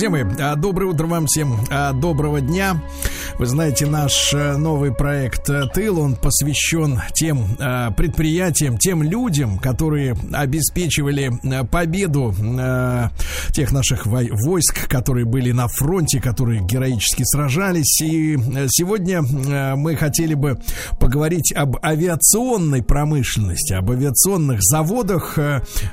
Друзья мои, а, доброе утро вам всем, а, доброго дня. Вы знаете, наш э, новый проект э, «Тыл», он посвящен тем э, предприятиям, тем людям, которые обеспечивали победу тех наших войск, которые были на фронте, которые героически сражались. И сегодня мы хотели бы поговорить об авиационной промышленности, об авиационных заводах.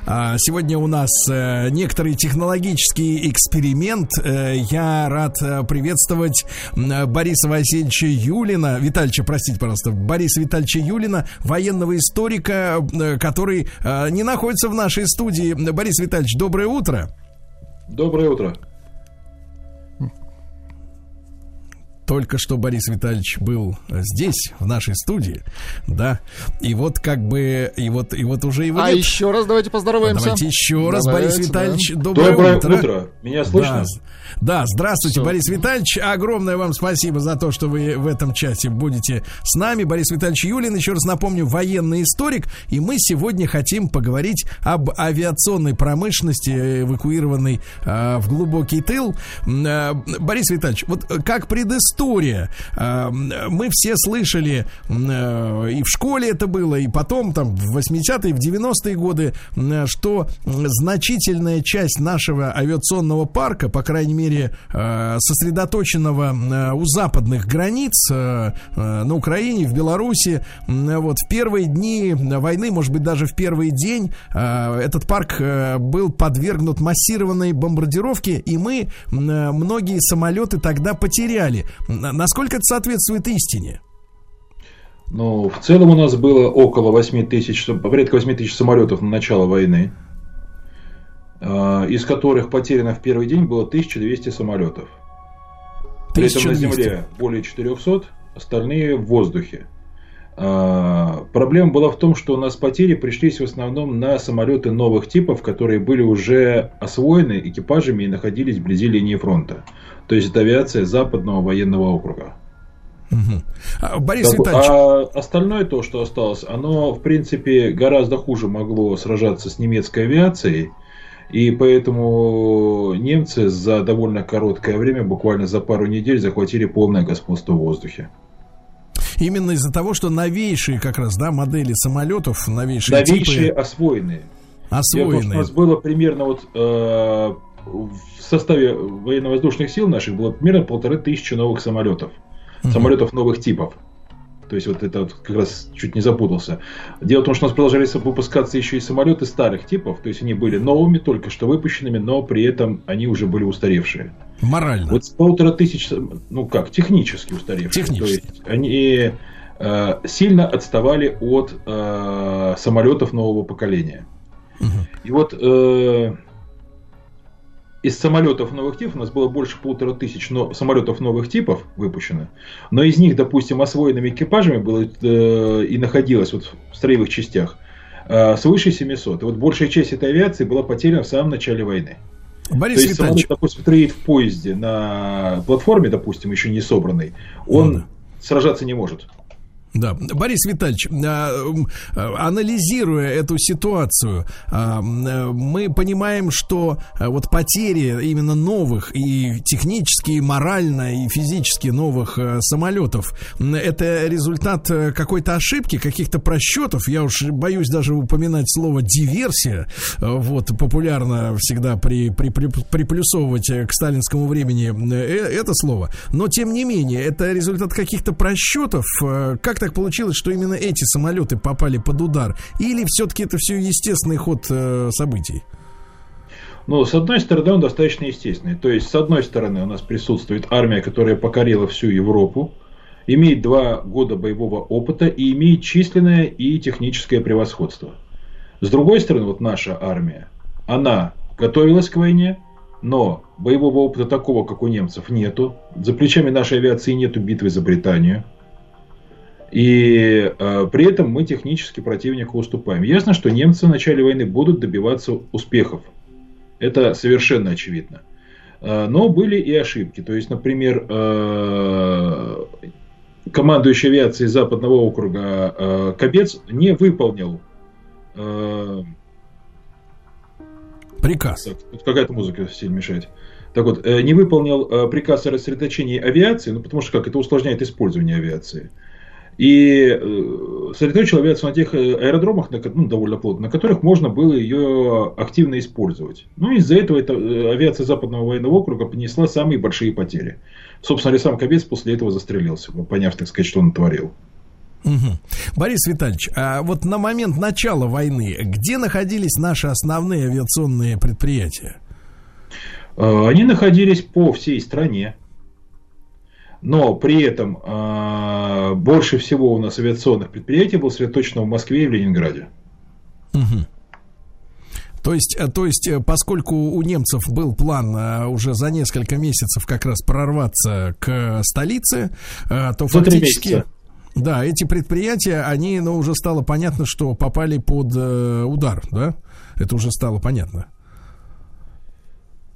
А сегодня у нас некоторый технологический эксперимент. Я рад приветствовать Бориса Бориса Васильевича Юлина, Витальевича, простите, пожалуйста, Бориса Витальевича Юлина, военного историка, э, который э, не находится в нашей студии. Борис Витальевич, доброе утро. Доброе утро. Только что Борис Витальевич был здесь, в нашей студии, да, и вот как бы, и вот, и вот уже его А нет. еще раз давайте поздороваемся. Давайте еще раз, давайте, Борис Витальевич, да. доброе, доброе утро. утро. Меня слышно? Да, да здравствуйте, Все. Борис Витальевич, огромное вам спасибо за то, что вы в этом чате будете с нами. Борис Витальевич Юлин, еще раз напомню, военный историк, и мы сегодня хотим поговорить об авиационной промышленности, эвакуированной э, в глубокий тыл. Э, Борис Витальевич, вот как предыстория история. А, мы все слышали, э, и в школе это было, и потом, там, в 80-е, в 90-е годы, что значительная часть нашего авиационного парка, по крайней мере, э, сосредоточенного э, у западных границ, на Украине, в Беларуси, вот, в первые дни войны, может быть, даже в первый день, этот парк был подвергнут массированной бомбардировке, и мы многие самолеты тогда потеряли. Насколько это соответствует истине? Ну, в целом у нас было около 8 тысяч, порядка 8 тысяч самолетов на начало войны, а, из которых потеряно в первый день было 1200 самолетов. При этом на земле более 400, остальные в воздухе. А, проблема была в том, что у нас потери пришлись в основном на самолеты новых типов, которые были уже освоены экипажами и находились вблизи линии фронта. То есть это авиация западного военного округа. Угу. Борис так, Витальевич. А остальное то, что осталось, оно, в принципе, гораздо хуже могло сражаться с немецкой авиацией. И поэтому немцы за довольно короткое время, буквально за пару недель, захватили полное господство в воздухе. Именно из-за того, что новейшие как раз, да, модели самолетов, новейшие Новейшие типы... освоенные. Освоенные. у нас было примерно вот э, в составе военно-воздушных сил наших было примерно полторы тысячи новых самолетов. Угу. Самолетов новых типов. То есть вот это вот как раз чуть не запутался. Дело в том, что у нас продолжались выпускаться еще и самолеты старых типов, то есть они были новыми, только что выпущенными, но при этом они уже были устаревшие. Морально. Вот с полутора тысяч, ну как, технически устаревшие. Технически. То есть они э, сильно отставали от э, самолетов нового поколения. Угу. И вот э, из самолетов новых типов у нас было больше полутора тысяч но, самолетов новых типов выпущено, но из них, допустим, освоенными экипажами было э, и находилось вот в строевых частях э, свыше 700. И вот большая часть этой авиации была потеряна в самом начале войны. Борис То есть, самолет, допустим, стоит в поезде на платформе, допустим, еще не собранный, он ну, да. сражаться не может. Да, Борис Витальевич, а, анализируя эту ситуацию, а, мы понимаем, что а, вот потери именно новых и технически, и морально, и физически новых самолетов, это результат э, какой-то ошибки, каких-то просчетов. Я уж боюсь даже упоминать слово диверсия. Вот популярно всегда при, при, при, приплюсовывать к сталинскому времени э, это слово. Но тем не менее, это результат каких-то просчетов. Как как так получилось, что именно эти самолеты попали под удар? Или все-таки это все естественный ход э, событий? Ну, с одной стороны, он достаточно естественный. То есть, с одной стороны, у нас присутствует армия, которая покорила всю Европу имеет два года боевого опыта и имеет численное и техническое превосходство. С другой стороны, вот наша армия, она готовилась к войне, но боевого опыта такого, как у немцев, нету. За плечами нашей авиации нету битвы за Британию. И э, при этом мы технически противнику уступаем. Ясно, что немцы в начале войны будут добиваться успехов. Это совершенно очевидно. Э, но были и ошибки. То есть, например, э, командующий авиацией Западного округа э, Кобец не выполнил э, приказ. Так, какая-то музыка сильно мешает. Так вот, э, не выполнил э, приказ о рассредоточении авиации, ну потому что как это усложняет использование авиации. И э, сосредоточил авиацию на тех э, аэродромах, ну, довольно плотно, на которых можно было ее активно использовать. Ну, из-за этого эта э, авиация Западного военного округа понесла самые большие потери. Собственно, сам Кобец после этого застрелился, поняв, так сказать, что он творил. Угу. Борис Витальевич, а вот на момент начала войны, где находились наши основные авиационные предприятия? Они находились по всей стране но при этом э, больше всего у нас авиационных предприятий было сосредоточено в Москве и в Ленинграде. Угу. То есть, э, то есть, э, поскольку у немцев был план э, уже за несколько месяцев как раз прорваться к столице, то за фактически... Да, эти предприятия, они, ну, уже стало понятно, что попали под удар, да? Это уже стало понятно.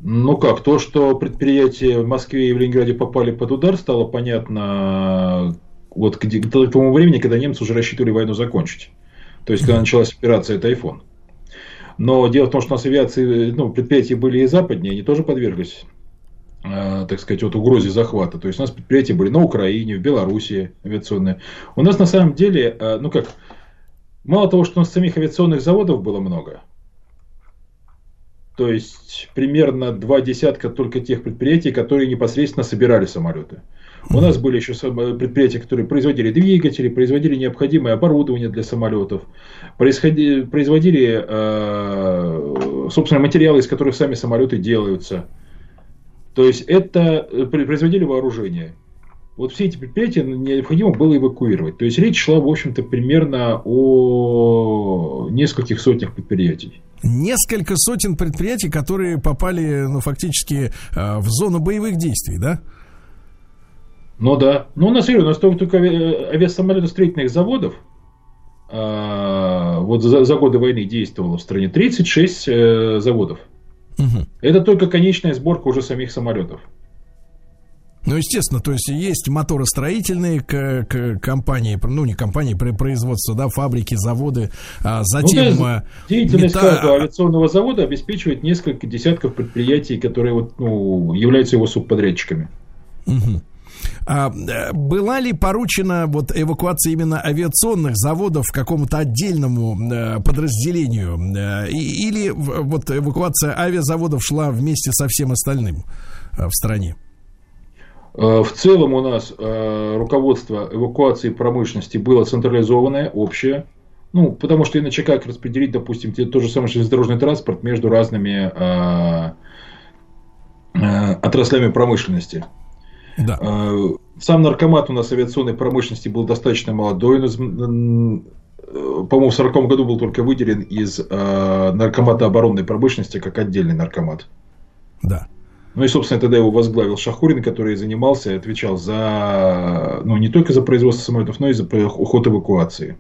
Ну как, то, что предприятия в Москве и в Ленинграде попали под удар, стало понятно вот к, к тому времени, когда немцы уже рассчитывали войну закончить. То есть, когда началась операция «Тайфун». Но дело в том, что у нас авиации, ну, предприятия были и западнее, они тоже подверглись, э, так сказать, вот угрозе захвата. То есть, у нас предприятия были на Украине, в Белоруссии авиационные. У нас на самом деле, э, ну как, мало того, что у нас самих авиационных заводов было много – то есть примерно два десятка только тех предприятий, которые непосредственно собирали самолеты. У нас были еще предприятия, которые производили двигатели, производили необходимое оборудование для самолетов, производили, э, собственно, материалы, из которых сами самолеты делаются. То есть это э, производили вооружение. Вот все эти предприятия необходимо было эвакуировать. То есть речь шла, в общем-то, примерно о нескольких сотнях предприятий несколько сотен предприятий, которые попали, ну, фактически э, в зону боевых действий, да? Ну да. Ну, у нас, у нас только, только авиасамолетостроительных заводов а, вот за, за годы войны действовало в стране 36 э, заводов. Угу. Это только конечная сборка уже самих самолетов. Ну, естественно, то есть есть моторостроительные к, к компании, ну не компании, производства, да, фабрики, заводы, а затем... Ну, да, деятельность мета... каждого авиационного завода обеспечивает несколько десятков предприятий, которые вот, ну, являются его субподрядчиками. Угу. А э, была ли поручена вот эвакуация именно авиационных заводов какому-то отдельному э, подразделению? Э, или вот эвакуация авиазаводов шла вместе со всем остальным в стране? Э, в целом у нас э, руководство эвакуации промышленности было централизованное, общее. Ну, потому что иначе как распределить, допустим, тот же самый железнодорожный транспорт между разными э, отраслями промышленности. Да. Сам наркомат у нас авиационной промышленности был достаточно молодой. По-моему, в 40 году был только выделен из наркомата оборонной промышленности как отдельный наркомат. Да. Ну и, собственно, тогда его возглавил Шахурин, который занимался и отвечал за, ну, не только за производство самолетов, но и за уход эвакуации.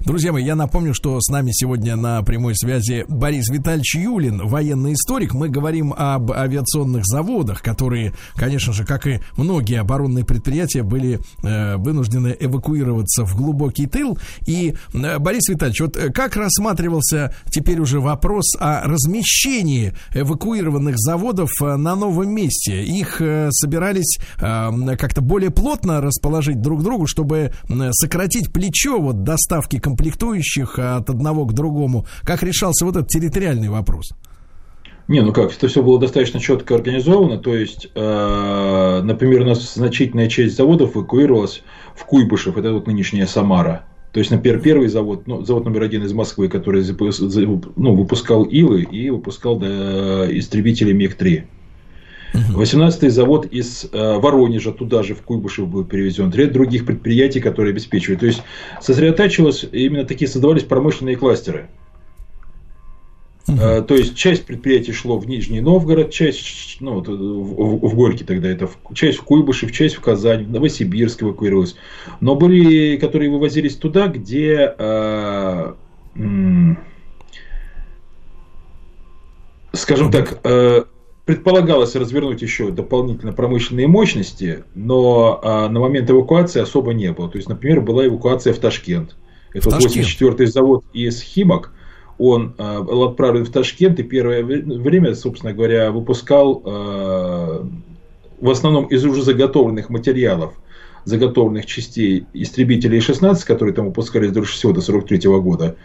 Друзья мои, я напомню, что с нами сегодня на прямой связи Борис Витальевич Юлин, военный историк. Мы говорим об авиационных заводах, которые, конечно же, как и многие оборонные предприятия, были э, вынуждены эвакуироваться в глубокий тыл. И, э, Борис Витальевич, вот как рассматривался теперь уже вопрос о размещении эвакуированных заводов э, на новом месте? Их э, собирались э, как-то более плотно расположить друг к другу, чтобы э, сократить плечо вот доставки комплектующих от одного к другому? Как решался вот этот территориальный вопрос? Не, ну как, это все было достаточно четко организовано. То есть, э, например, у нас значительная часть заводов эвакуировалась в Куйбышев, это вот нынешняя Самара. То есть, например, первый завод, ну, завод номер один из Москвы, который ну, выпускал Илы и выпускал да, истребители МиГ-3. 18-й завод из э, Воронежа туда же, в Куйбышев был перевезен. Ряд других предприятий, которые обеспечивают. То есть, сосредотачивалось, именно такие создавались промышленные кластеры. Uh-huh. То есть часть предприятий шло в Нижний Новгород, часть ну, в, в, в Горьке тогда это, часть в Куйбышев, часть в Казань, в Новосибирск эвакуировалась. Но были, которые вывозились туда, где э, м- скажем так, э, предполагалось развернуть еще дополнительно промышленные мощности, но э, на момент эвакуации особо не было. То есть, например, была эвакуация в Ташкент. Это вот 84-й завод из Химок, он э, был отправлен в Ташкент и первое время, собственно говоря, выпускал э, в основном из уже заготовленных материалов, заготовленных частей истребителей 16, которые там выпускались до всего до 43 года.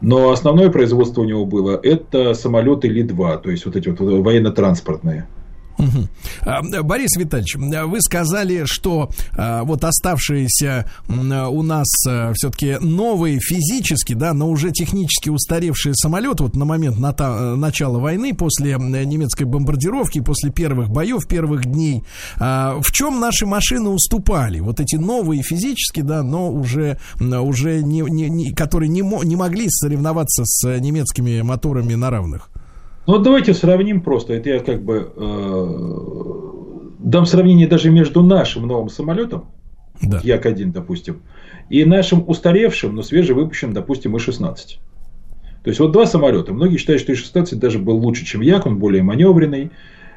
Но основное производство у него было это самолеты Ли-2, то есть вот эти вот военно-транспортные. Угу. Борис Витальевич, вы сказали, что а, вот оставшиеся у нас а, все-таки новые физически, да, но уже технически устаревшие самолеты вот на момент на начала войны, после немецкой бомбардировки, после первых боев, первых дней, в чем наши машины уступали? Вот эти новые физически, да, но уже, уже не, не, не, которые не, не могли соревноваться с немецкими моторами на равных. Ну вот давайте сравним просто. Это я как бы э, дам сравнение даже между нашим новым самолетом, да. Як-1, допустим, и нашим устаревшим, но свежевыпущенным, допустим, И-16. То есть вот два самолета. Многие считают, что И-16 даже был лучше, чем Як, он более маневренный.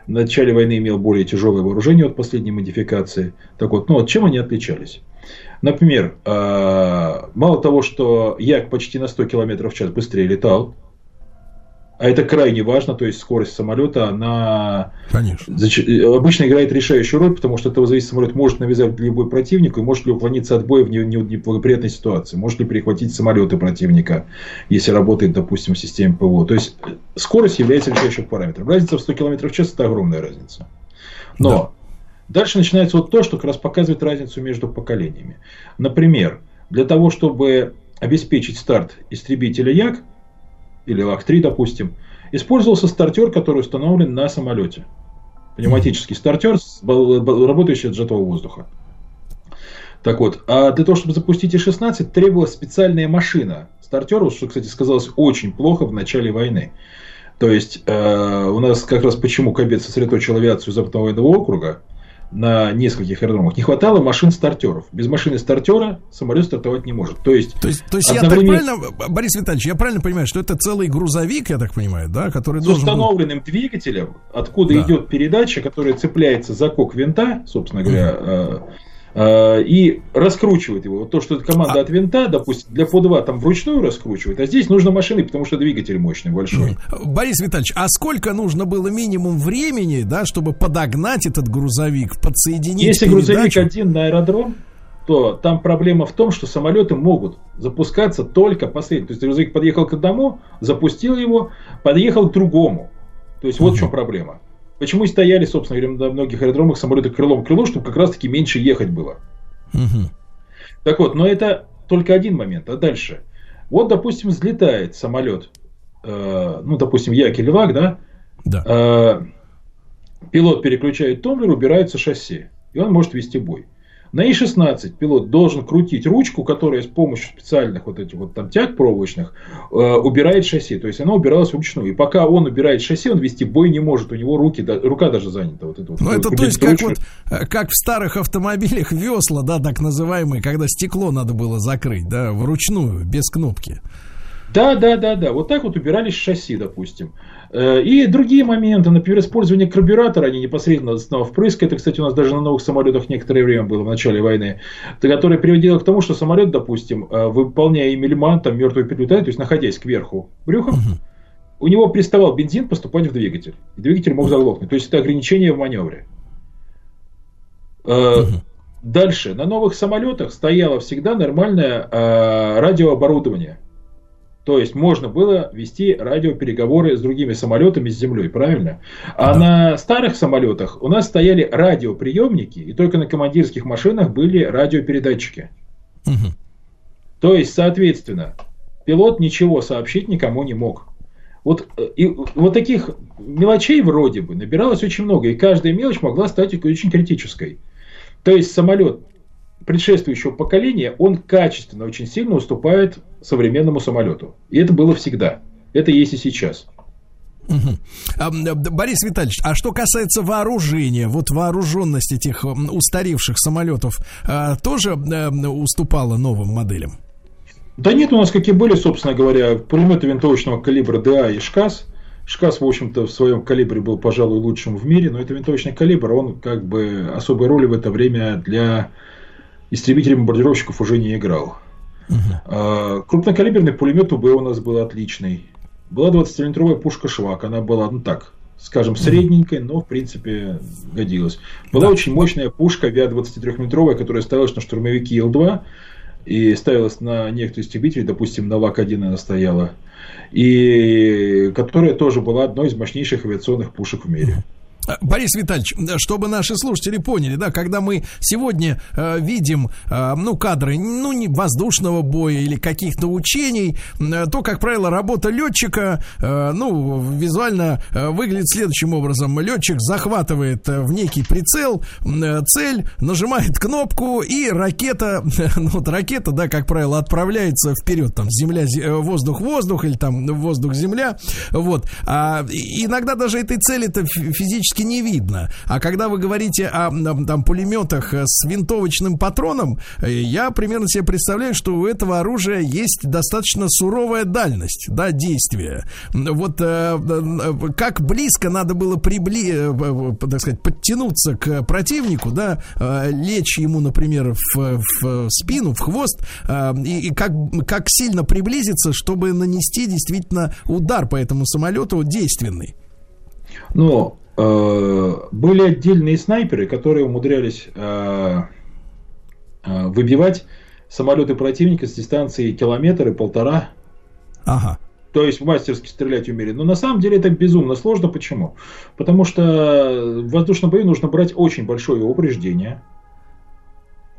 В начале войны имел более тяжелое вооружение от последней модификации. Так вот, ну вот чем они отличались? Например, э, мало того, что Як почти на 100 км в час быстрее летал, а это крайне важно, то есть скорость самолета, она Конечно. обычно играет решающую роль, потому что этого зависит, самолет может навязать любой противник и может ли уклониться от боя в неблагоприятной ситуации, может ли перехватить самолеты противника, если работает, допустим, в системе ПВО. То есть скорость является решающим параметром. Разница в 100 км в час – это огромная разница. Но да. дальше начинается вот то, что как раз показывает разницу между поколениями. Например, для того, чтобы обеспечить старт истребителя Як, или ЛАК-3, допустим, использовался стартер, который установлен на самолете. Пневматический стартер, работающий от сжатого воздуха. Так вот, а для того, чтобы запустить И-16, требовалась специальная машина стартеру, что, кстати, сказалось очень плохо в начале войны. То есть, э, у нас как раз почему Кабет сосредоточил авиацию Западного военного округа, на нескольких аэродромах. Не хватало машин-стартеров. Без машины стартера самолет стартовать не может. То есть, то есть, то есть я так правильно, Борис Витальевич, я правильно понимаю, что это целый грузовик, я так понимаю, да, который с должен установленным был... двигателем, откуда да. идет передача, которая цепляется за кок винта, собственно говоря, Э, и раскручивает его. Вот то, что команда а... от винта, допустим, для по 2 там вручную раскручивает, а здесь нужно машины, потому что двигатель мощный, большой. Борис Витальевич, а сколько нужно было минимум времени, да, чтобы подогнать этот грузовик, подсоединить Если передачу? грузовик один на аэродром, то там проблема в том, что самолеты могут запускаться только последним. То есть грузовик подъехал к одному, запустил его, подъехал к другому. То есть вот угу. в чем проблема. Почему и стояли, собственно говоря, на многих аэродромах самолеты крылом к крылу, чтобы как раз-таки меньше ехать было. Угу. Так вот, но это только один момент. А дальше? Вот, допустим, взлетает самолет, э, ну, допустим, Як или Вак, да? Да. Э, пилот переключает тумблер, убирается шасси, и он может вести бой. На И-16 пилот должен крутить ручку, которая с помощью специальных вот этих вот там тяг проволочных э, убирает шасси. То есть она убиралась вручную. И пока он убирает шасси, он вести бой не может. У него руки, да, рука даже занята. Вот это вот, ну, это то есть как, вот, э, как в старых автомобилях весла, да, так называемые, когда стекло надо было закрыть, да, вручную, без кнопки. Да, да, да, да. Вот так вот убирались шасси, допустим. Э, и другие моменты, например, использование карбюратора, они непосредственно снова впрыск, это, кстати, у нас даже на новых самолетах некоторое время было в начале войны, которое приводило к тому, что самолет, допустим, э, выполняя эмельман, там, мертвый перелетает, то есть находясь кверху брюхом, угу. у него приставал бензин поступать в двигатель, и двигатель мог заглохнуть. То есть это ограничение в маневре. Угу. Дальше, на новых самолетах стояло всегда нормальное радиооборудование – то есть можно было вести радиопереговоры с другими самолетами с землей, правильно? А да. на старых самолетах у нас стояли радиоприемники, и только на командирских машинах были радиопередатчики. Угу. То есть, соответственно, пилот ничего сообщить никому не мог. Вот, э, и, вот таких мелочей вроде бы набиралось очень много, и каждая мелочь могла стать очень критической. То есть самолет предшествующего поколения, он качественно очень сильно уступает современному самолету. И это было всегда. Это есть и сейчас. Угу. Борис Витальевич, а что касается вооружения, вот вооруженность этих устаревших самолетов а, тоже уступала новым моделям? Да нет, у нас какие были, собственно говоря, пулеметы винтовочного калибра ДА и ШКАС. ШКАС, в общем-то, в своем калибре был, пожалуй, лучшим в мире, но это винтовочный калибр, он как бы особой роли в это время для истребителей бомбардировщиков уже не играл. Uh-huh. Крупнокалиберный пулемет УБ у нас был отличный. Была 20-литровая пушка Швак, она была, ну так, скажем, средненькой, но в принципе годилась. Была да. очень мощная пушка авиа 23-метровая, которая ставилась на штурмовики Ил-2 и ставилась на некоторые истребители, допустим, на ВАК-1 она стояла, и которая тоже была одной из мощнейших авиационных пушек в мире. Борис Витальевич, чтобы наши слушатели поняли, да, когда мы сегодня э, видим, э, ну, кадры, ну, не воздушного боя или каких-то учений, э, то, как правило, работа летчика, э, ну, визуально э, выглядит следующим образом. Летчик захватывает э, в некий прицел э, цель, нажимает кнопку, и ракета, ну, вот ракета, да, как правило, отправляется вперед, там, земля, э, воздух, воздух, или там воздух, земля, вот. А иногда даже этой цели-то физически практически не видно. А когда вы говорите о там, пулеметах э, с винтовочным патроном, э, я примерно себе представляю, что у этого оружия есть достаточно суровая дальность да, действия. Вот э, как близко надо было прибли, так сказать, подтянуться к противнику, да, лечь ему, например, в, в спину, в хвост, и, и как, как сильно приблизиться, чтобы нанести действительно удар по этому самолету действенный. Ну, были отдельные снайперы, которые умудрялись э, э, выбивать самолеты противника с дистанции километр и полтора. Ага. То есть мастерски стрелять умели. Но на самом деле это безумно сложно. Почему? Потому что в воздушном бою нужно брать очень большое упреждение.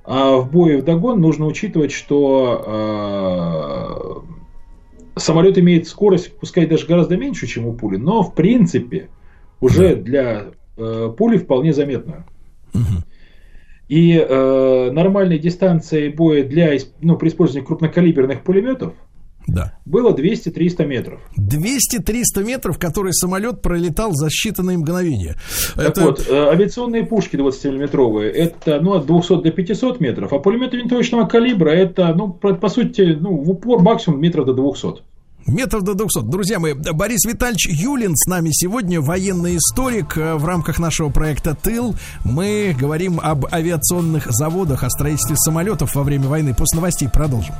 А в бою в догон нужно учитывать, что э, самолет имеет скорость, пускай даже гораздо меньше, чем у пули, но в принципе уже для э, пули вполне заметную. И э, нормальной дистанции боя для, ну, при использовании крупнокалиберных пулеметов да. было 200-300 метров. 200-300 метров, которые самолет пролетал за считанные мгновения. Так это... вот, э, авиационные пушки 20-миллиметровые, это ну, от 200 до 500 метров, а пулеметы винтовочного калибра, это, ну, по, по сути, ну, в упор максимум метров до 200. Метров до 200. Друзья мои, Борис Витальевич Юлин с нами сегодня, военный историк. Э, в рамках нашего проекта «Тыл» мы говорим об авиационных заводах, о строительстве самолетов во время войны. После новостей продолжим.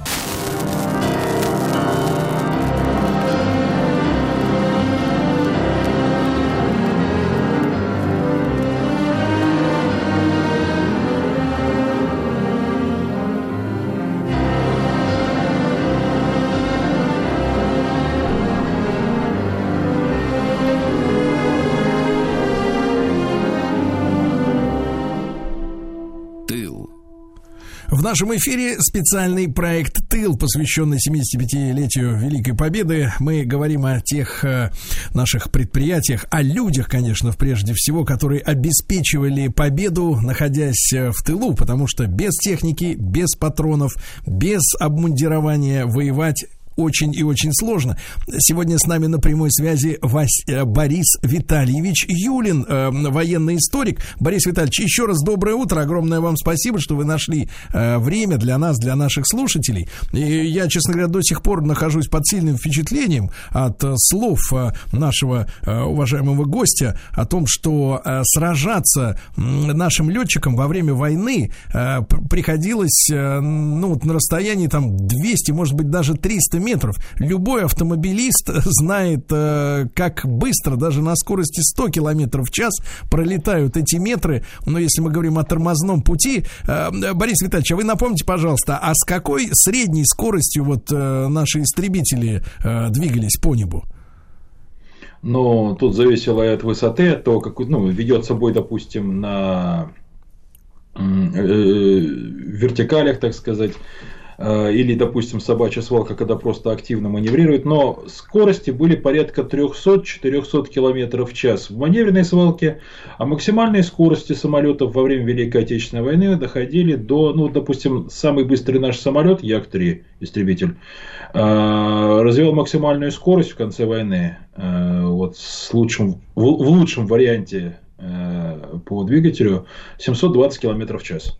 Нашем эфире специальный проект «Тыл», посвященный 75-летию Великой Победы. Мы говорим о тех э, наших предприятиях, о людях, конечно, прежде всего, которые обеспечивали победу, находясь э, в тылу, потому что без техники, без патронов, без обмундирования воевать очень и очень сложно. Сегодня с нами на прямой связи Вась, э, Борис Витальевич Юлин, э, военный историк. Борис Витальевич, еще раз доброе утро. Огромное вам спасибо, что вы нашли э, время для нас, для наших слушателей. И я, честно говоря, до сих пор нахожусь под сильным впечатлением от э, слов э, нашего э, уважаемого гостя о том, что э, сражаться э, нашим летчикам во время войны э, приходилось э, ну, на расстоянии там 200, может быть, даже 300 метров. Любой автомобилист знает, э, как быстро, даже на скорости 100 километров в час пролетают эти метры. Но если мы говорим о тормозном пути, э, Борис Витальевич, а вы напомните, пожалуйста, а с какой средней скоростью вот э, наши истребители двигались по небу? Но тут зависело от высоты, от того, как ну, ведет собой, допустим, на вертикалях, так сказать, э, или, допустим, собачья свалка, когда просто активно маневрирует, но скорости были порядка 300-400 км в час в маневренной свалке, а максимальные скорости самолетов во время Великой Отечественной войны доходили до, ну, допустим, самый быстрый наш самолет, Як-3, истребитель, э, развивал максимальную скорость в конце войны, э, вот с лучшим, в лучшем варианте по двигателю 720 км в час.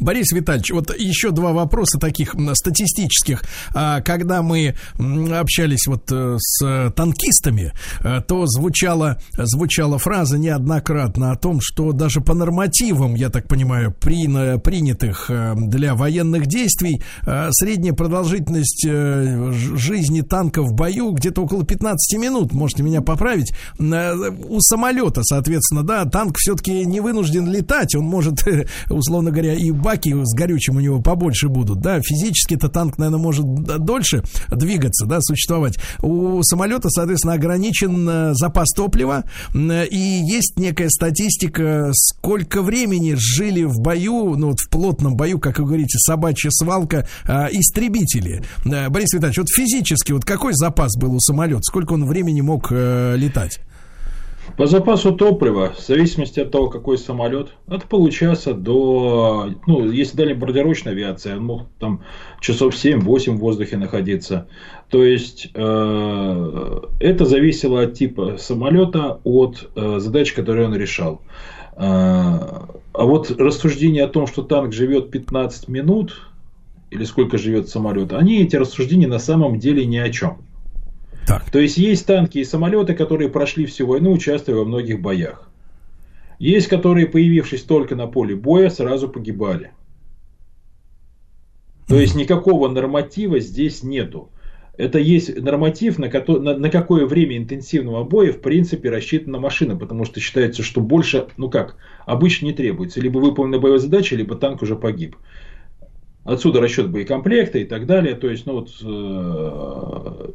Борис Витальевич, вот еще два вопроса таких статистических. А, когда мы общались вот э, с танкистами, э, то звучала, звучала фраза неоднократно о том, что даже по нормативам, я так понимаю, при, принятых э, для военных действий, средняя продолжительность жизни танка в бою где-то около 15 минут, можете меня поправить. У самолета, соответственно, да, танк все-таки не вынужден летать, он может, условно говоря, и баки с горючим у него побольше будут, да, физически это танк, наверное, может дольше двигаться, да, существовать. У самолета, соответственно, ограничен э, запас топлива, и есть некая статистика, сколько времени жили в бою, ну вот в плотном бою, как вы говорите, собачья свалка, э, истребители. Э, Борис Витальевич, вот физически, вот какой запас был у самолета, сколько он времени мог летать? По запасу топлива, в зависимости от того, какой самолет, от получаса до, ну, если дальнебомбардировочная авиация, он мог там часов 7-8 в воздухе находиться. То есть, э, это зависело от типа самолета, от э, задач, которые он решал. Э, а вот рассуждение о том, что танк живет 15 минут, или сколько живет самолет, они, эти рассуждения на самом деле ни о чем. Так. То есть есть танки и самолеты, которые прошли всю войну, участвуя во многих боях. Есть, которые, появившись только на поле боя, сразу погибали. То есть никакого норматива здесь нету. Это есть норматив, на, ко- на, на какое время интенсивного боя в принципе рассчитана машина, потому что считается, что больше, ну как, обычно не требуется. Либо выполнена боевая задача, либо танк уже погиб. Отсюда расчет боекомплекта и так далее. То есть, ну вот, э,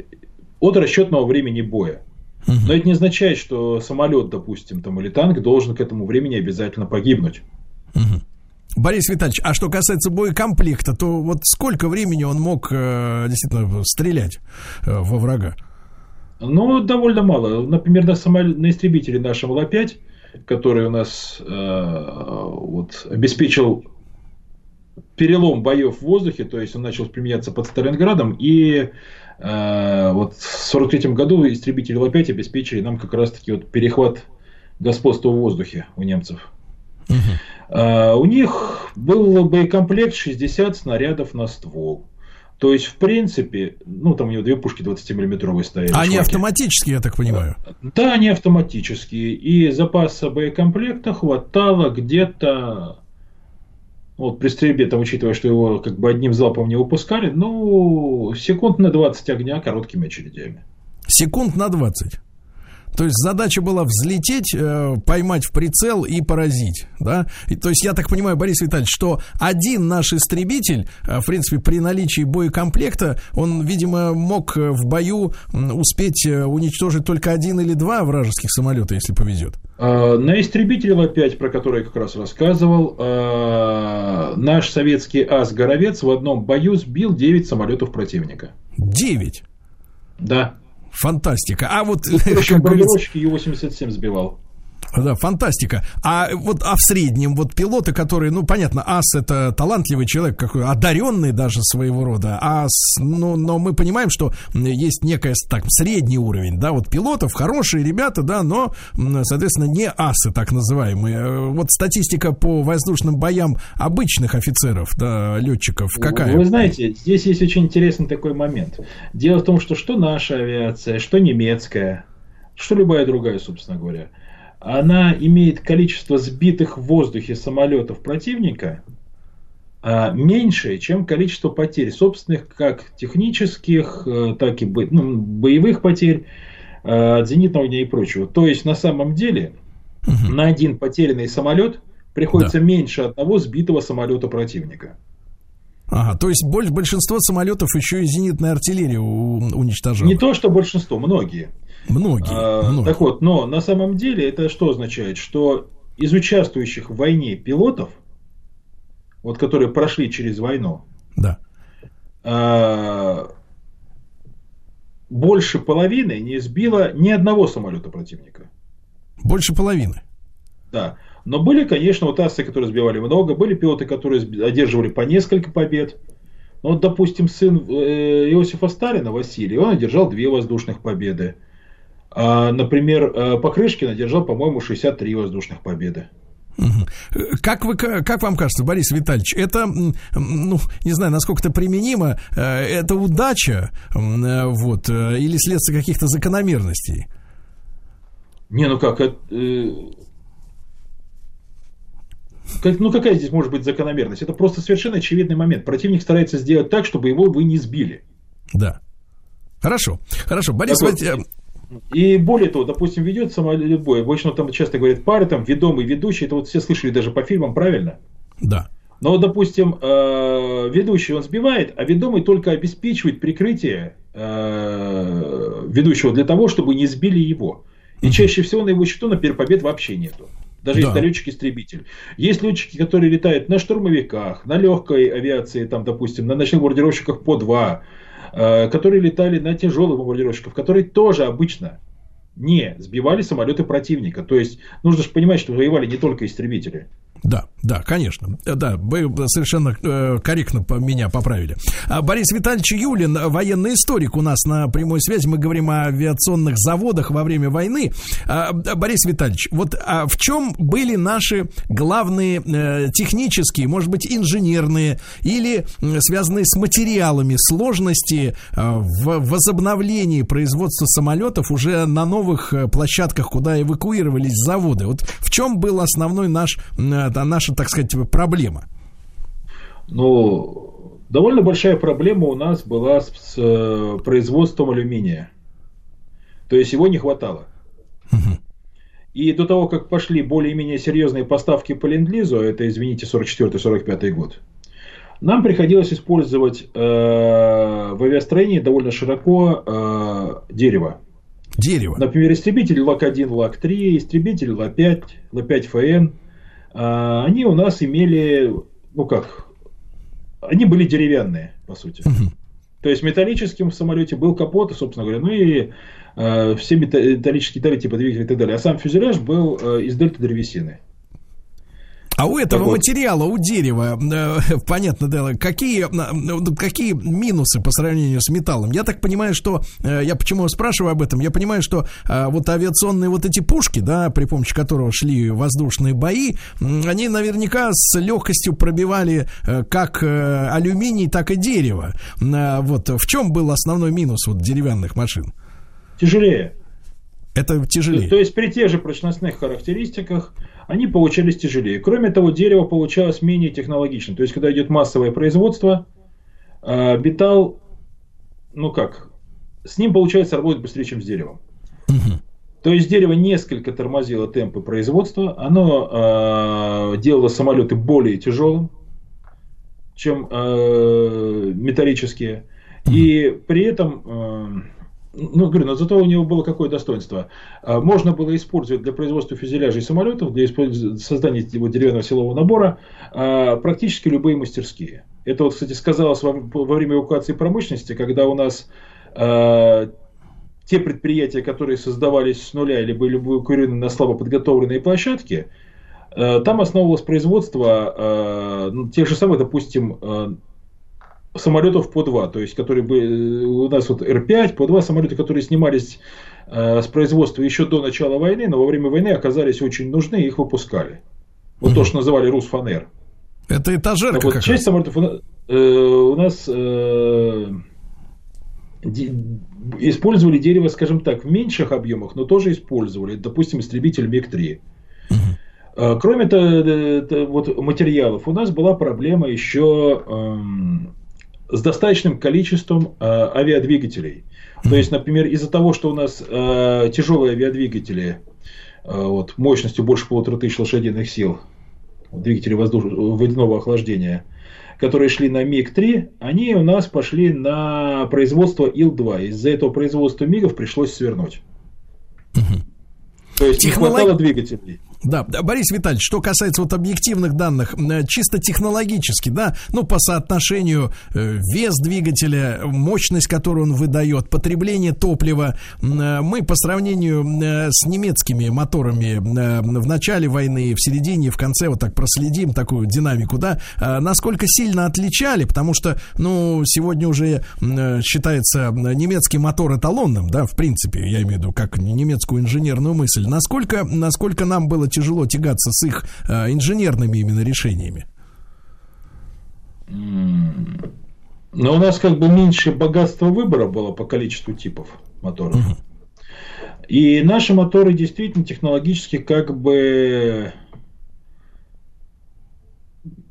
от расчетного времени боя. Но это не означает, что самолет, допустим, там, или танк должен к этому времени обязательно погибнуть. Борис Витальевич, а что касается боекомплекта, то вот сколько времени он мог э, действительно стрелять э, во врага? Ну, довольно мало. Например, на, самолет, на истребителе нашем Ла-5, который у нас э, вот, обеспечил перелом боев в воздухе, то есть он начал применяться под Сталинградом, и вот в 1943 году истребители Л-5 обеспечили нам как раз-таки вот перехват господства в воздухе у немцев. Угу. У них был боекомплект 60 снарядов на ствол. То есть, в принципе, ну, там у него две пушки 20-миллиметровые стояли. Они шваки. автоматические, я так понимаю? Да, они автоматические. И запаса боекомплекта хватало где-то вот при стрельбе, там, учитывая, что его как бы одним залпом не выпускали, ну, секунд на 20 огня короткими очередями. Секунд на 20? То есть задача была взлететь, э, поймать в прицел и поразить, да? И, то есть я так понимаю, Борис Витальевич, что один наш истребитель, э, в принципе, при наличии боекомплекта, он, видимо, мог э, в бою успеть уничтожить только один или два вражеских самолета, если повезет. А, на истребителе Ла-5, про который я как раз рассказывал, а, наш советский ас-горовец в одном бою сбил 9 самолетов противника. 9? Да. Фантастика. А вот... Ну, в бомбардировщики Ю-87 сбивал. Да, фантастика. А вот а в среднем вот пилоты, которые, ну понятно, ас это талантливый человек, какой одаренный даже своего рода, а с, ну, но мы понимаем, что есть некая так средний уровень, да, вот пилотов хорошие ребята, да, но соответственно не асы так называемые. Э, вот статистика по воздушным боям обычных офицеров, да, летчиков какая? Вы знаете, здесь есть очень интересный такой момент. Дело в том, что что наша авиация, что немецкая, что любая другая, собственно говоря она имеет количество сбитых в воздухе самолетов противника а, меньшее, чем количество потерь собственных, как технических, э, так и ну, боевых потерь э, от зенитного огня и прочего. То есть на самом деле угу. на один потерянный самолет приходится да. меньше одного сбитого самолета противника. Ага, то есть большинство самолетов еще и зенитная артиллерия уничтожала. Не то, что большинство, многие. Многие, а, многие. Так вот, но на самом деле это что означает? Что из участвующих в войне пилотов, вот которые прошли через войну, да. э, больше половины не сбило ни одного самолета противника. Больше половины. Да. Но были, конечно, вот асы, которые сбивали много, были пилоты, которые одерживали по несколько побед. Ну, вот, допустим, сын э, Иосифа Сталина, Василий, он одержал две воздушных победы. А, например, э, Покрышкин одержал, по-моему, 63 воздушных победы. Как, вы, как вам кажется, Борис Витальевич, это, ну, не знаю, насколько это применимо, э, это удача, вот, или следствие каких-то закономерностей? Не, ну как, это, как, ну какая здесь может быть закономерность? Это просто совершенно очевидный момент. Противник старается сделать так, чтобы его вы не сбили. Да. Хорошо, хорошо. Борис так вот, и более того, допустим, ведет самолет бой. Обычно там часто говорят пары, там ведомый, ведущий. Это вот все слышали даже по фильмам, правильно? Да. Но, допустим, э, ведущий он сбивает, а ведомый только обеспечивает прикрытие э, ведущего для того, чтобы не сбили его. И чаще всего на его счету, например, побед вообще нету. Даже да. если летчик-истребитель. Есть летчики, которые летают на штурмовиках, на легкой авиации, там, допустим, на ночных бомбардировщиках по два, которые летали на тяжелых бомбардировщиках, которые тоже обычно не сбивали самолеты противника. То есть нужно же понимать, что воевали не только истребители. Да, да, конечно. Да, вы совершенно э, корректно меня поправили. А Борис Витальевич Юлин, военный историк у нас на прямой связи. Мы говорим о авиационных заводах во время войны. А, Борис Витальевич, вот а в чем были наши главные э, технические, может быть, инженерные или связанные с материалами сложности э, в возобновлении производства самолетов уже на новых площадках, куда эвакуировались заводы? Вот в чем был основной наш это наша, так сказать, проблема? Ну, довольно большая проблема у нас была с, с э, производством алюминия. То есть его не хватало. И до того, как пошли более-менее серьезные поставки по ленд-лизу, это, извините, 44-45 год, нам приходилось использовать э, в авиастроении довольно широко э, дерево. Дерево. Например, истребитель ЛАК-1, ЛАК-3, истребитель ЛА-5, ЛА-5ФН – а, они у нас имели, ну как, они были деревянные, по сути. То есть металлическим в самолете был капот, собственно говоря, ну и э, все металлические детали типа двигателя и так далее. А сам фюзеляж был э, из дельты древесины. А у этого вот. материала, у дерева, э, понятно, да, какие, э, какие минусы по сравнению с металлом? Я так понимаю, что, э, я почему спрашиваю об этом, я понимаю, что э, вот авиационные вот эти пушки, да, при помощи которого шли воздушные бои, они наверняка с легкостью пробивали э, как э, алюминий, так и дерево. Э, вот в чем был основной минус вот деревянных машин? Тяжелее. Это тяжелее. То, то есть при тех же прочностных характеристиках они получались тяжелее. Кроме того, дерево получалось менее технологичным. То есть, когда идет массовое производство, а, металл, ну как, с ним получается работать быстрее, чем с деревом. То есть дерево несколько тормозило темпы производства, оно э, делало самолеты более тяжелым, чем э, металлические, и при этом э, ну, говорю, но зато у него было какое достоинство. А, можно было использовать для производства фюзеляжей самолетов, для создания его деревянного силового набора а, практически любые мастерские. Это вот, кстати, сказалось во, во время эвакуации промышленности, когда у нас э, те предприятия, которые создавались с нуля или были эвакуированы на слабо подготовленные площадки, там основывалось производство э, тех же самых, допустим, самолетов по два, то есть которые бы у нас вот Р-5, по два самолета, которые снимались э, с производства еще до начала войны, но во время войны оказались очень нужны, и их выпускали. Вот mm то, что называли Русфанер. Это этажерка так вот, Часть самолетов э, у нас э, использовали дерево, скажем так, в меньших объемах, но тоже использовали. Допустим, истребитель МиГ-3. Э, кроме того, вот материалов, у нас была проблема еще эм, с достаточным количеством э, авиадвигателей. То есть, например, из-за того, что у нас э, тяжелые авиадвигатели э, вот, мощностью больше полутора тысяч лошадиных сил, двигатели воздуш... водяного охлаждения, которые шли на МиГ-3, они у нас пошли на производство Ил-2. Из-за этого производства МиГов пришлось свернуть. То есть Технолог... не хватало двигателей. Да, Борис Витальевич, что касается вот объективных данных, э, чисто технологически, да, ну, по соотношению э, вес двигателя, мощность, которую он выдает, потребление топлива, э, мы по сравнению с немецкими моторами в начале войны, в середине, в конце вот так проследим такую динамику, да, насколько сильно отличали, потому что, ну, сегодня уже считается немецкий мотор эталонным, да, в принципе, я имею в виду, как немецкую инженерную мысль. Насколько, насколько нам было тяжело тягаться с их э, инженерными именно решениями? Но у нас как бы меньше богатства выбора было по количеству типов моторов. Угу. И наши моторы действительно технологически как бы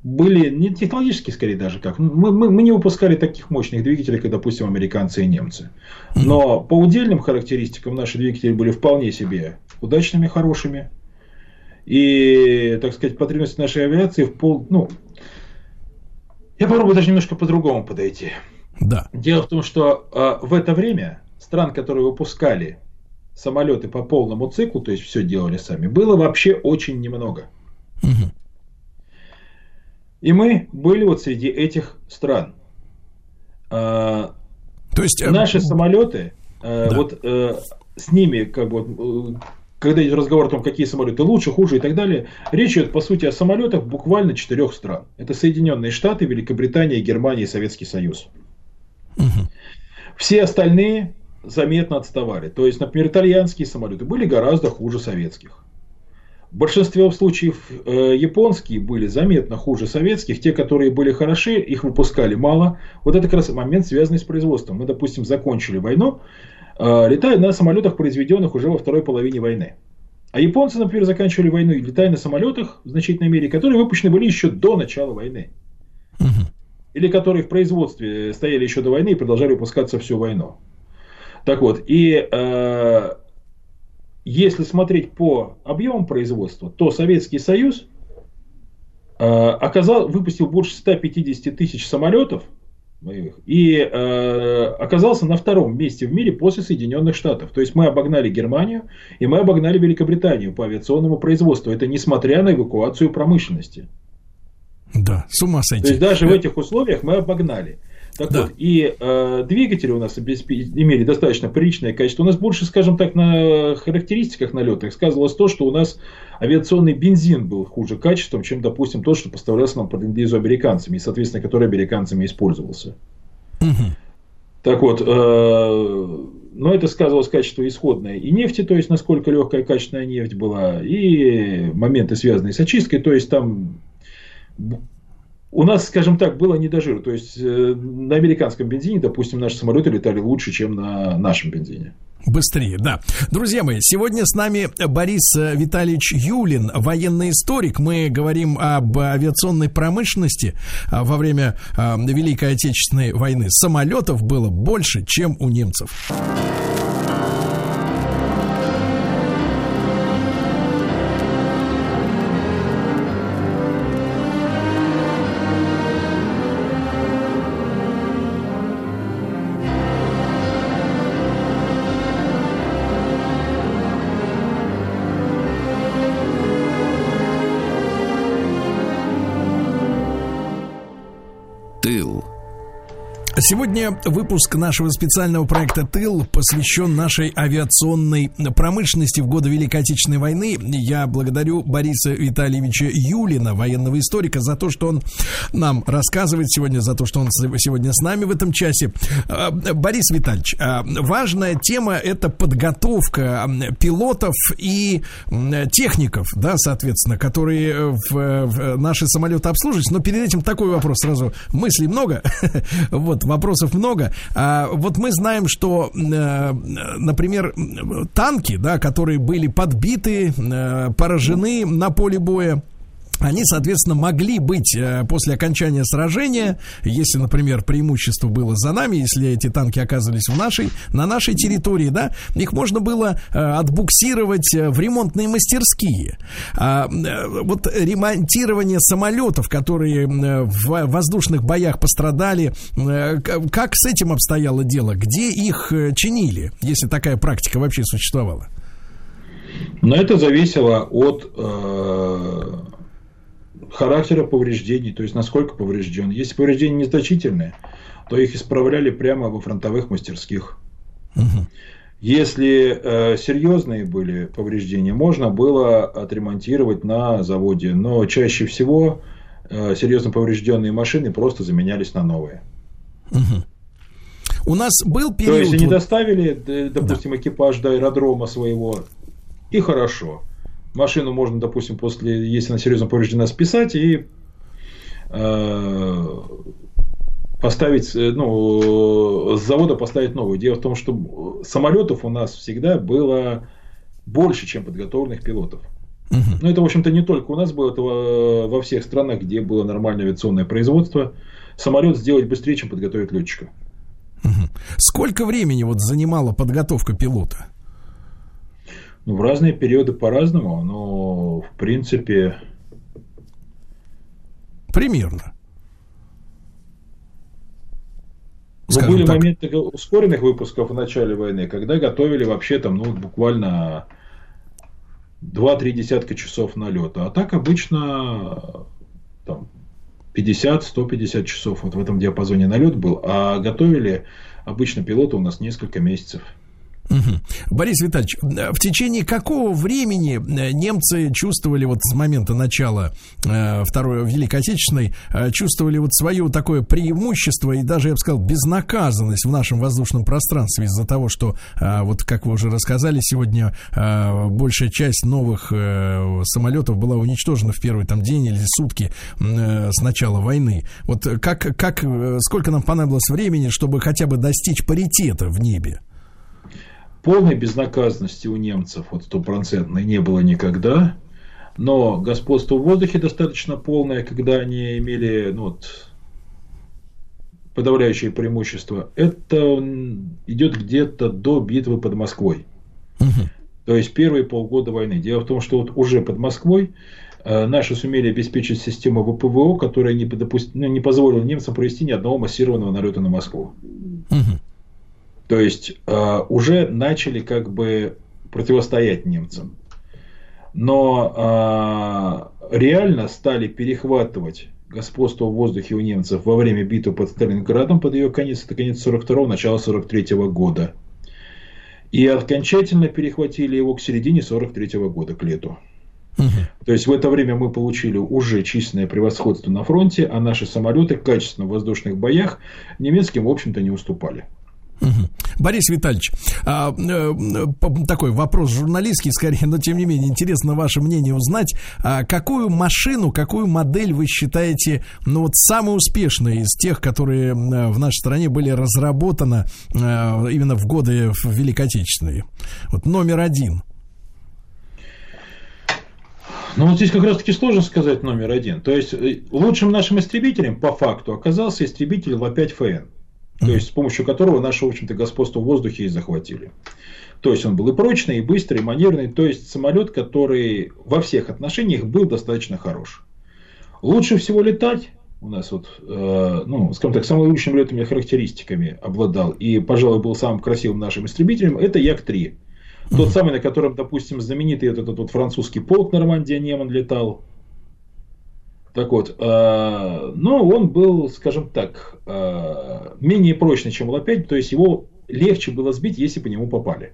были не технологически, скорее даже как. Мы, мы, мы не выпускали таких мощных двигателей, как, допустим, американцы и немцы. Но по удельным характеристикам наши двигатели были вполне себе удачными, хорошими. И, так сказать, потребности нашей авиации в пол... Ну, я попробую даже немножко по-другому подойти. Да. Дело в том, что э, в это время стран, которые выпускали самолеты по полному циклу, то есть все делали сами, было вообще очень немного. Угу. И мы были вот среди этих стран. А, то есть э, наши самолеты, э, да. вот э, с ними, как бы, когда идет разговор о том, какие самолеты лучше, хуже и так далее, речь идет, по сути, о самолетах буквально четырех стран. Это Соединенные Штаты, Великобритания, Германия и Советский Союз. Угу. Все остальные заметно отставали. То есть, например, итальянские самолеты были гораздо хуже советских. В большинстве случаев э, японские были заметно хуже советских. Те, которые были хороши, их выпускали мало. Вот это как раз момент, связанный с производством. Мы, допустим, закончили войну, э, летая на самолетах, произведенных уже во второй половине войны. А японцы, например, заканчивали войну, летая на самолетах в значительной мере, которые выпущены были еще до начала войны. Или которые в производстве стояли еще до войны и продолжали выпускаться всю войну. Так вот, и э, если смотреть по объемам производства, то Советский Союз э, оказал, выпустил больше 150 тысяч самолетов и э, оказался на втором месте в мире после Соединенных Штатов. То есть мы обогнали Германию и мы обогнали Великобританию по авиационному производству. Это несмотря на эвакуацию промышленности. Да, с ума сойти. То есть даже в этих условиях мы обогнали. Так да. вот, и э, двигатели у нас имели достаточно приличное качество. У нас больше, скажем так, на характеристиках налетах сказывалось то, что у нас авиационный бензин был хуже качеством, чем, допустим, тот, что поставлялся нам под ленд американцами, и, соответственно, который американцами использовался. Угу. Так вот, э, но это сказывалось качество исходное и нефти, то есть насколько легкая качественная нефть была, и моменты, связанные с очисткой, то есть там у нас, скажем так, было не до жира. То есть э, на американском бензине, допустим, наши самолеты летали лучше, чем на нашем бензине. Быстрее, да. Друзья мои, сегодня с нами Борис Витальевич Юлин, военный историк. Мы говорим об авиационной промышленности. А, во время Великой Отечественной войны самолетов было больше, чем у немцев. Сегодня выпуск нашего специального проекта «Тыл» посвящен нашей авиационной промышленности в годы Великой Отечественной войны. Я благодарю Бориса Витальевича Юлина, военного историка, за то, что он нам рассказывает сегодня, за то, что он сегодня с нами в этом часе. А, Борис Витальевич, а, важная тема – это подготовка пилотов и техников, да, соответственно, которые в наши самолеты обслуживают. Но перед этим такой вопрос сразу. Мыслей много. Вот, вопросов много. А, вот мы знаем, что, э, например, танки, да, которые были подбиты, э, поражены на поле боя, они, соответственно, могли быть э, после окончания сражения, если, например, преимущество было за нами, если эти танки оказывались в нашей, на нашей территории, да, их можно было э, отбуксировать э, в ремонтные мастерские. А, вот ремонтирование самолетов, которые в воздушных боях пострадали, как с этим обстояло дело? Где их чинили, если такая практика вообще существовала? Но это зависело от характера повреждений, то есть насколько поврежден. Если повреждения незначительные, то их исправляли прямо во фронтовых мастерских. Угу. Если э, серьезные были повреждения, можно было отремонтировать на заводе, но чаще всего э, серьезно поврежденные машины просто заменялись на новые. Угу. У нас был период... То есть они доставили, допустим, да. экипаж до аэродрома своего, и хорошо. Машину можно, допустим, после, если она серьезно повреждена, списать и э, поставить, э, ну, с завода поставить новую. Дело в том, что самолетов у нас всегда было больше, чем подготовленных пилотов. Угу. Но это, в общем-то, не только у нас было, это во всех странах, где было нормальное авиационное производство. Самолет сделать быстрее, чем подготовить летчика. Угу. Сколько времени вот занимала подготовка пилота? Ну, в разные периоды по-разному, но в принципе... Примерно. Ну, были так. моменты ускоренных выпусков в начале войны, когда готовили вообще там, ну, буквально 2-3 десятка часов налета. А так обычно там, 50-150 часов вот в этом диапазоне налет был, а готовили обычно пилоты у нас несколько месяцев. Угу. Борис Витальевич, э, в течение какого времени э, немцы чувствовали вот с момента начала э, Второй Великой Отечественной, э, чувствовали вот свое такое преимущество и даже, я бы сказал, безнаказанность в нашем воздушном пространстве из-за того, что, э, вот как вы уже рассказали сегодня, э, большая часть новых э, самолетов была уничтожена в первый там день или сутки э, с начала войны. Вот как, как, э, сколько нам понадобилось времени, чтобы хотя бы достичь паритета в небе? Полной безнаказанности у немцев вот стопроцентной не было никогда, но господство в воздухе достаточно полное, когда они имели ну, вот, подавляющее преимущество, это идет где-то до битвы под Москвой. Угу. То есть первые полгода войны. Дело в том, что вот уже под Москвой э, наши сумели обеспечить систему ВПВО, которая не, допуст... ну, не позволила немцам провести ни одного массированного налета на Москву. Угу. То есть э, уже начали как бы противостоять немцам. Но э, реально стали перехватывать господство в воздухе у немцев во время битвы под Сталинградом, под ее конец, это конец 42-го, начало 43-го года. И окончательно перехватили его к середине 43-го года, к лету. Угу. То есть в это время мы получили уже численное превосходство на фронте, а наши самолеты качественно в воздушных боях немецким, в общем-то, не уступали. Борис Витальевич, а, э, такой вопрос журналистский, скорее, но тем не менее интересно ваше мнение узнать. А какую машину, какую модель вы считаете, ну вот самой успешной из тех, которые в нашей стране были разработаны э, именно в годы Великой Отечественной? Вот номер один. Ну, вот здесь как раз-таки сложно сказать номер один. То есть, э, лучшим нашим истребителем по факту оказался истребитель Ла-5ФН то есть с помощью которого наше, в общем-то, господство в воздухе и захватили. То есть он был и прочный, и быстрый, и манерный, то есть самолет, который во всех отношениях был достаточно хорош. Лучше всего летать у нас вот, э, ну, скажем так, самыми лучшими летными характеристиками обладал и, пожалуй, был самым красивым нашим истребителем, это Як-3. Тот самый, на котором, допустим, знаменитый этот, этот вот французский полк Нормандия Неман летал, так вот, э, но он был, скажем так, э, менее прочный, чем Л-5, то есть его легче было сбить, если по нему попали.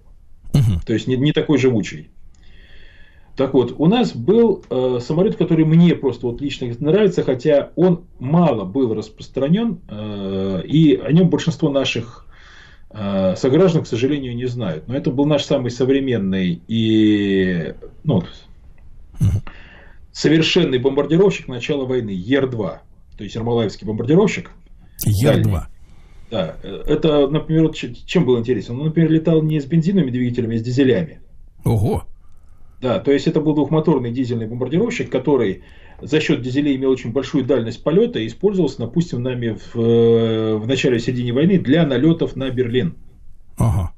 Угу. То есть не, не такой живучий. Так вот, у нас был э, самолет, который мне просто вот лично нравится, хотя он мало был распространен, э, и о нем большинство наших э, сограждан, к сожалению, не знают. Но это был наш самый современный и ну, совершенный бомбардировщик начала войны, Ер-2, то есть Ермолаевский бомбардировщик. Ер-2. Да, это, например, чем был интересен? Он, например, летал не с бензиновыми двигателями, а с дизелями. Ого! Да, то есть это был двухмоторный дизельный бомбардировщик, который за счет дизелей имел очень большую дальность полета и использовался, допустим, нами в, э, в начале середине войны для налетов на Берлин. Ага.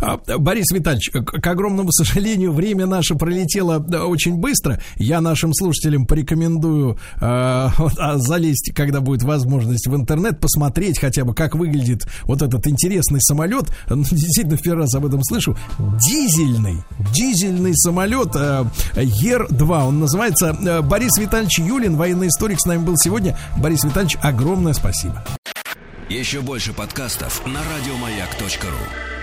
А, Борис Витальевич, к огромному сожалению, время наше пролетело очень быстро. Я нашим слушателям порекомендую э, залезть, когда будет возможность, в интернет, посмотреть хотя бы, как выглядит вот этот интересный самолет. Ну, действительно, в первый раз об этом слышу. Дизельный, дизельный самолет э, Ер-2. Он называется Борис Витальевич Юлин, военный историк, с нами был сегодня. Борис Витальевич, огромное спасибо. Еще больше подкастов на радиомаяк.ру